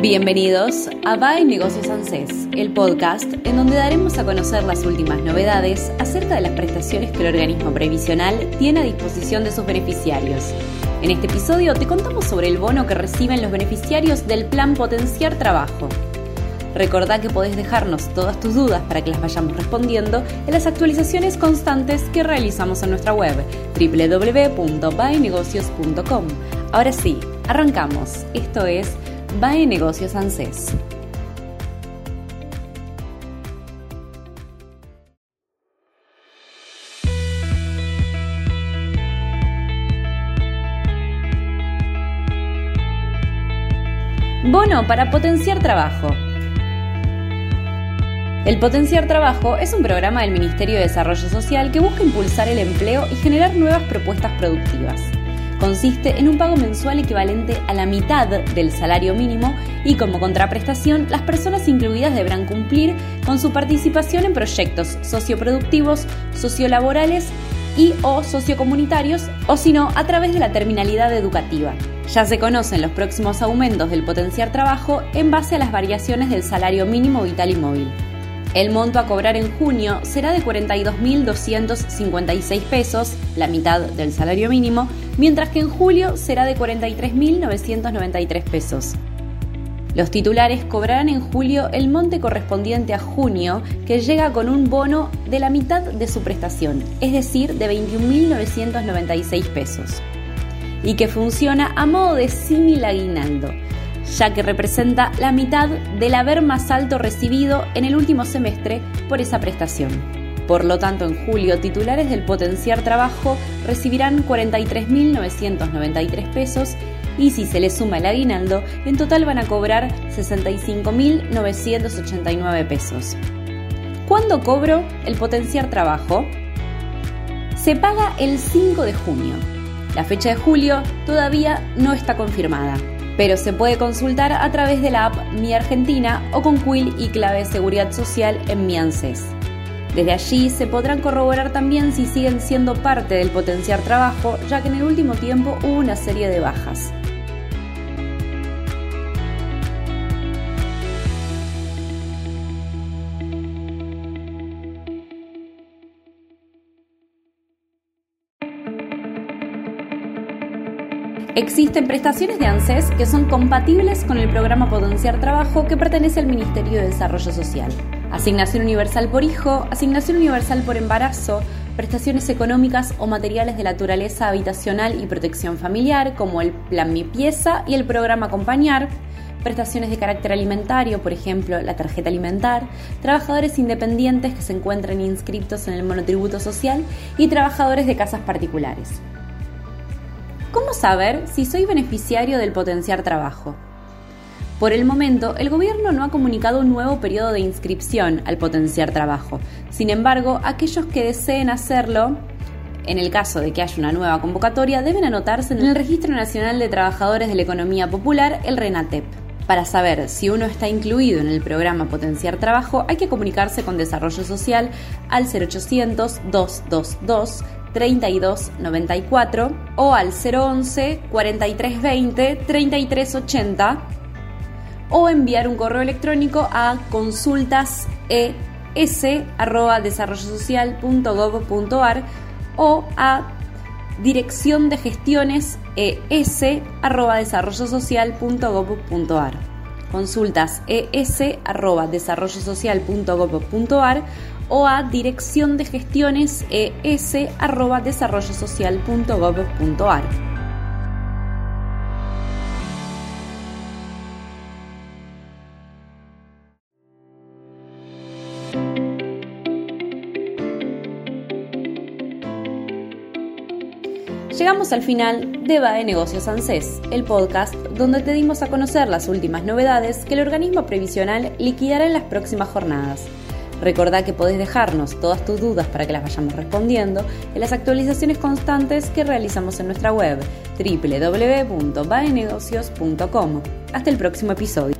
Bienvenidos a BAE Negocios ANSES, el podcast en donde daremos a conocer las últimas novedades acerca de las prestaciones que el organismo previsional tiene a disposición de sus beneficiarios. En este episodio te contamos sobre el bono que reciben los beneficiarios del Plan Potenciar Trabajo. Recordá que podés dejarnos todas tus dudas para que las vayamos respondiendo en las actualizaciones constantes que realizamos en nuestra web www.baenegocios.com. Ahora sí, arrancamos. Esto es BAE Negocios ANSES. Bono para potenciar trabajo. El Potenciar Trabajo es un programa del Ministerio de Desarrollo Social que busca impulsar el empleo y generar nuevas propuestas productivas consiste en un pago mensual equivalente a la mitad del salario mínimo y como contraprestación las personas incluidas deberán cumplir con su participación en proyectos socioproductivos, sociolaborales y o sociocomunitarios o si no a través de la terminalidad educativa. Ya se conocen los próximos aumentos del potenciar trabajo en base a las variaciones del salario mínimo vital y móvil. El monto a cobrar en junio será de 42.256 pesos, la mitad del salario mínimo, mientras que en julio será de 43.993 pesos. Los titulares cobrarán en julio el monte correspondiente a junio, que llega con un bono de la mitad de su prestación, es decir, de 21.996 pesos, y que funciona a modo de símil aguinaldo ya que representa la mitad del haber más alto recibido en el último semestre por esa prestación. Por lo tanto, en julio, titulares del potenciar trabajo recibirán 43.993 pesos y si se les suma el aguinaldo, en total van a cobrar 65.989 pesos. ¿Cuándo cobro el potenciar trabajo? Se paga el 5 de junio. La fecha de julio todavía no está confirmada pero se puede consultar a través de la app Mi Argentina o con Quill y clave seguridad social en Mi ANSES. Desde allí se podrán corroborar también si siguen siendo parte del potenciar trabajo, ya que en el último tiempo hubo una serie de bajas. Existen prestaciones de ANSES que son compatibles con el programa Potenciar Trabajo que pertenece al Ministerio de Desarrollo Social. Asignación universal por hijo, asignación universal por embarazo, prestaciones económicas o materiales de naturaleza habitacional y protección familiar, como el Plan Mi Pieza y el programa Acompañar, prestaciones de carácter alimentario, por ejemplo, la tarjeta alimentar, trabajadores independientes que se encuentran inscritos en el monotributo social y trabajadores de casas particulares. ¿Cómo saber si soy beneficiario del potenciar trabajo? Por el momento, el gobierno no ha comunicado un nuevo periodo de inscripción al potenciar trabajo. Sin embargo, aquellos que deseen hacerlo, en el caso de que haya una nueva convocatoria, deben anotarse en el Registro Nacional de Trabajadores de la Economía Popular, el RENATEP. Para saber si uno está incluido en el programa Potenciar Trabajo, hay que comunicarse con Desarrollo Social al 0800 222 3294 o al 011 4320 3380 o enviar un correo electrónico a consultas.es@desarrollosocial.gov.ar o a dirección de gestiones es@desarrollosocial.gov.ar consultas es@desarrollosocial.gov.ar o a dirección de gestiones es@desarrollosocial.gov.ar. Llegamos al final de BAE Negocios ANSES, el podcast donde te dimos a conocer las últimas novedades que el organismo previsional liquidará en las próximas jornadas. Recordá que podés dejarnos todas tus dudas para que las vayamos respondiendo en las actualizaciones constantes que realizamos en nuestra web www.baenegocios.com. Hasta el próximo episodio.